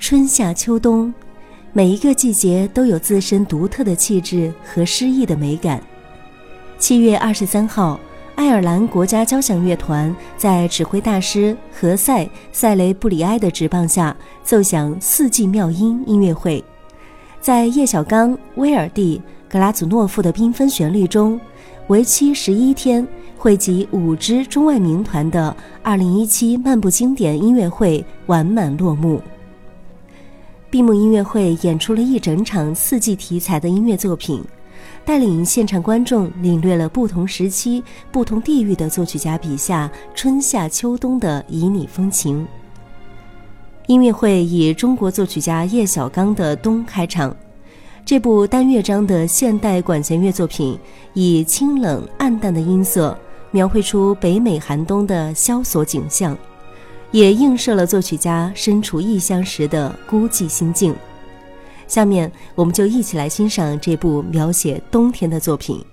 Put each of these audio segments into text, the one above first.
春夏秋冬，每一个季节都有自身独特的气质和诗意的美感。七月二十三号，爱尔兰国家交响乐团在指挥大师何塞·塞雷布里埃的执棒下奏响《四季妙音》音乐会，在叶小刚、威尔第、格拉祖诺夫的缤纷旋律中，为期十一天。汇集五支中外名团的2017漫步经典音乐会完满落幕。闭幕音乐会演出了一整场四季题材的音乐作品，带领现场观众领略了不同时期、不同地域的作曲家笔下春夏秋冬的旖旎风情。音乐会以中国作曲家叶小刚的《冬》开场。这部单乐章的现代管弦乐作品，以清冷暗淡的音色。描绘出北美寒冬的萧索景象，也映射了作曲家身处异乡时的孤寂心境。下面，我们就一起来欣赏这部描写冬天的作品。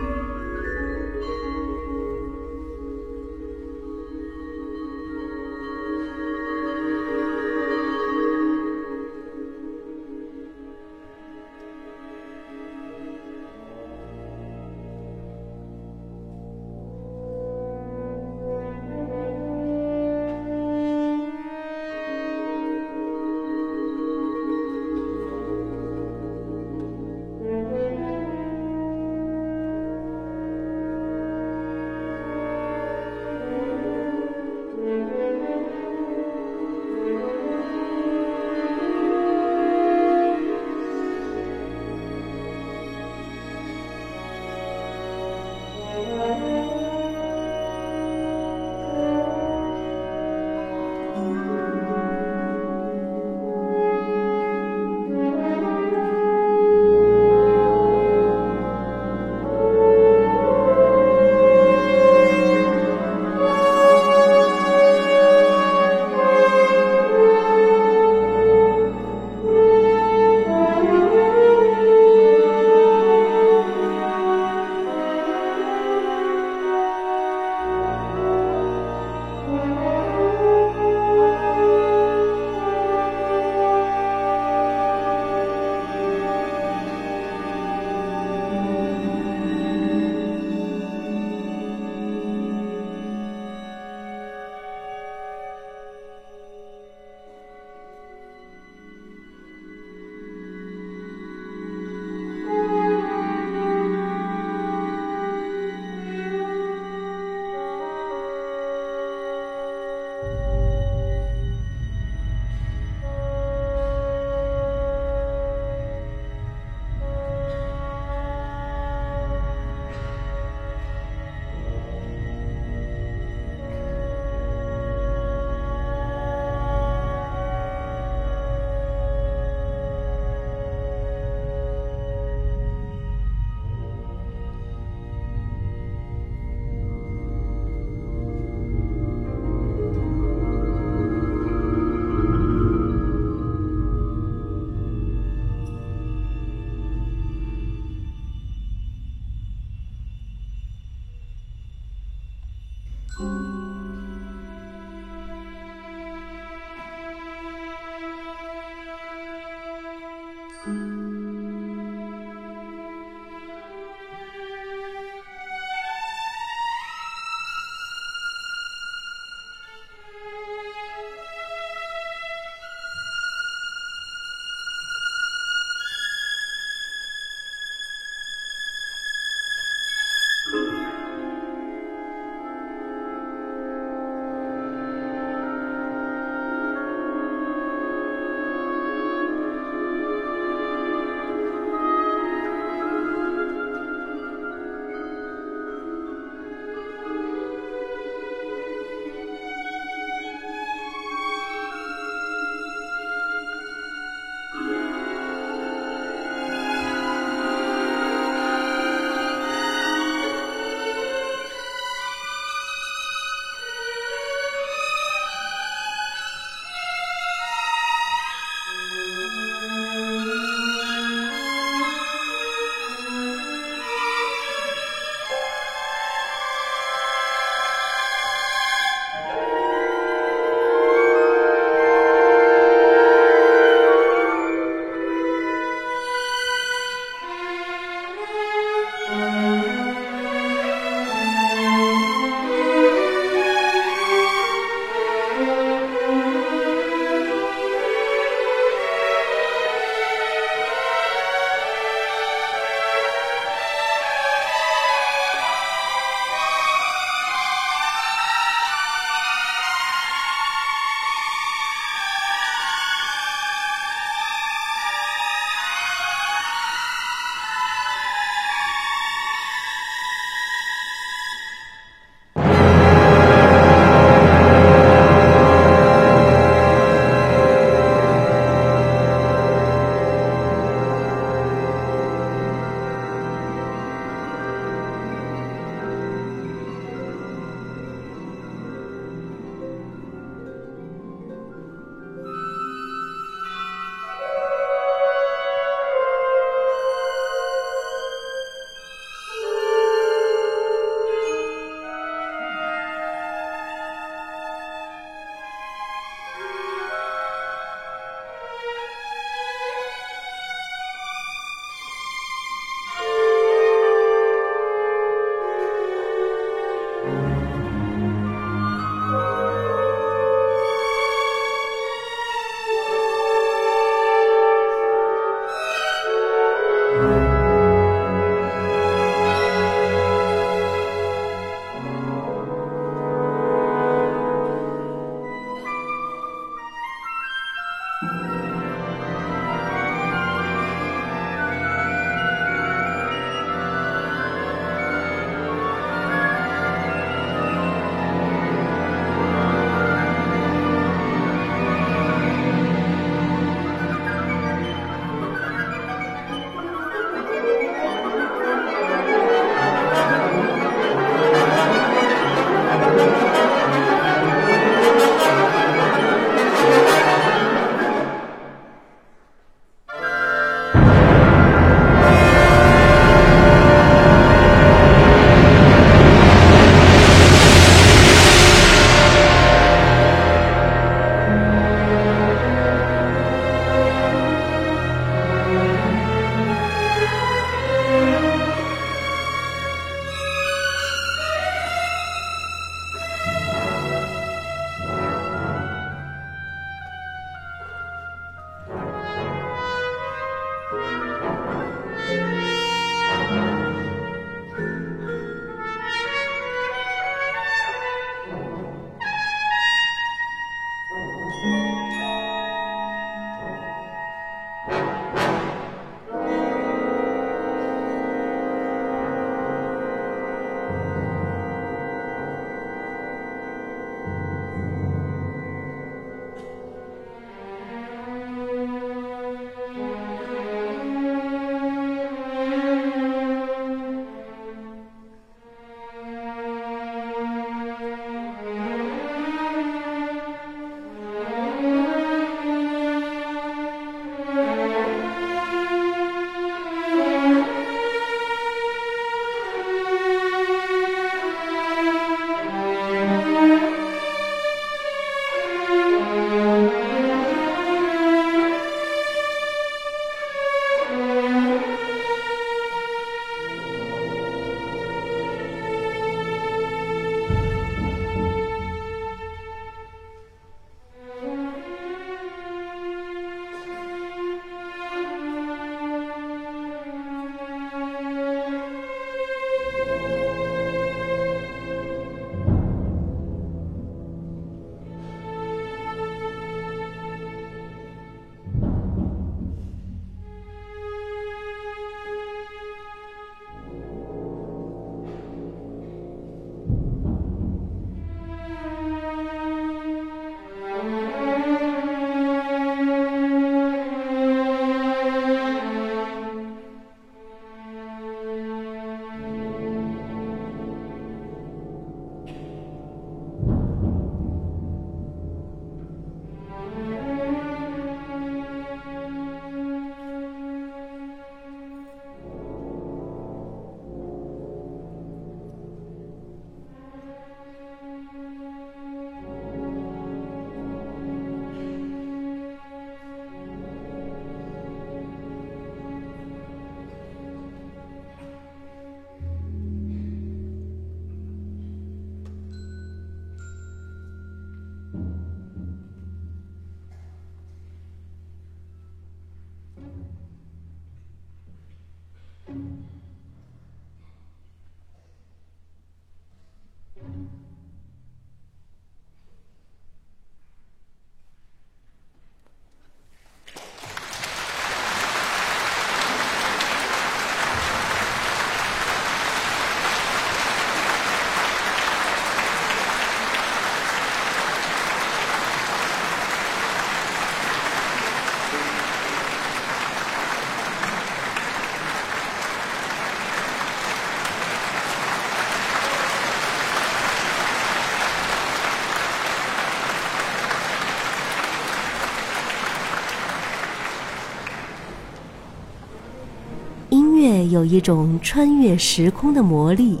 有一种穿越时空的魔力，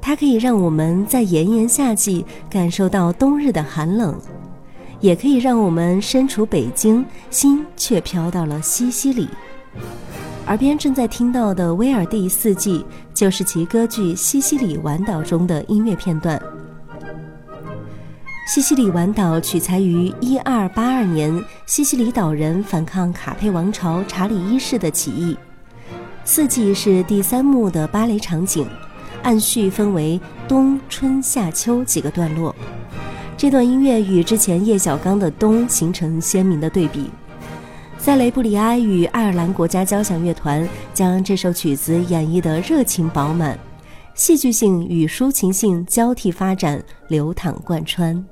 它可以让我们在炎炎夏季感受到冬日的寒冷，也可以让我们身处北京，心却飘到了西西里。耳边正在听到的威尔第四季，就是其歌剧《西西里晚岛》中的音乐片段。《西西里晚岛》取材于一二八二年西西里岛人反抗卡佩王朝查理一世的起义。四季是第三幕的芭蕾场景，按序分为冬、春、夏、秋几个段落。这段音乐与之前叶小刚的《冬》形成鲜明的对比。塞雷布里埃与爱尔兰国家交响乐团将这首曲子演绎得热情饱满，戏剧性与抒情性交替发展，流淌贯穿。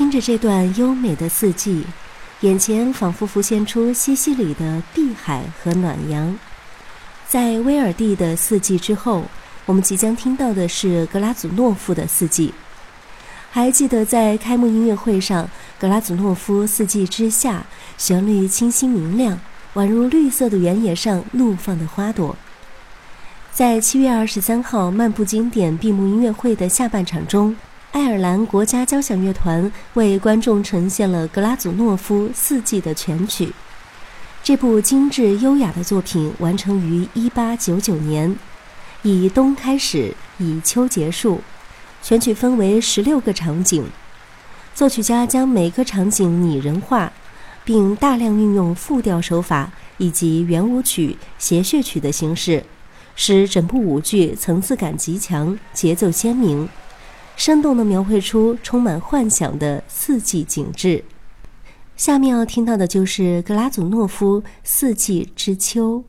听着这段优美的四季，眼前仿佛浮现出西西里的碧海和暖阳。在威尔第的四季之后，我们即将听到的是格拉祖诺夫的四季。还记得在开幕音乐会上，格拉祖诺夫《四季之夏》旋律清新明亮，宛如绿色的原野上怒放的花朵。在七月二十三号漫步经典闭幕音乐会的下半场中。爱尔兰国家交响乐团为观众呈现了格拉祖诺夫《四季》的全曲。这部精致优雅的作品完成于1899年，以冬开始，以秋结束。全曲分为十六个场景，作曲家将每个场景拟人化，并大量运用复调手法以及圆舞曲、谐谑曲的形式，使整部舞剧层次感极强，节奏鲜明。生动地描绘出充满幻想的四季景致。下面要听到的就是格拉祖诺夫《四季之秋》。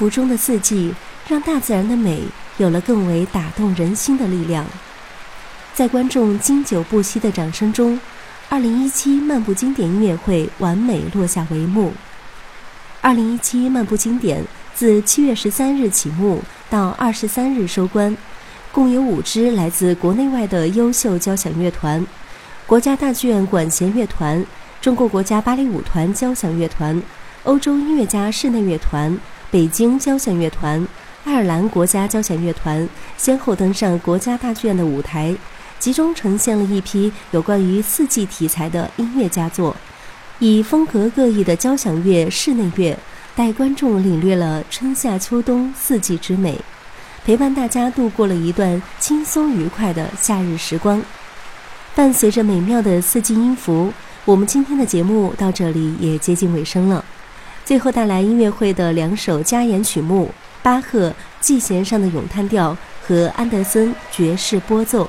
音符中的四季，让大自然的美有了更为打动人心的力量。在观众经久不息的掌声中，二零一七漫步经典音乐会完美落下帷幕。二零一七漫步经典自七月十三日启幕到二十三日收官，共有五支来自国内外的优秀交响乐团：国家大剧院管弦乐团、中国国家芭蕾舞团交响乐团、欧洲音乐家室内乐团、北京交响乐团、爱尔兰国家交响乐团，先后登上国家大剧院的舞台。集中呈现了一批有关于四季题材的音乐佳作，以风格各异的交响乐、室内乐带观众领略了春夏秋冬四季之美，陪伴大家度过了一段轻松愉快的夏日时光。伴随着美妙的四季音符，我们今天的节目到这里也接近尾声了。最后带来音乐会的两首加演曲目：巴赫季弦上的咏叹调和安德森爵士拨奏。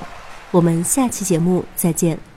我们下期节目再见。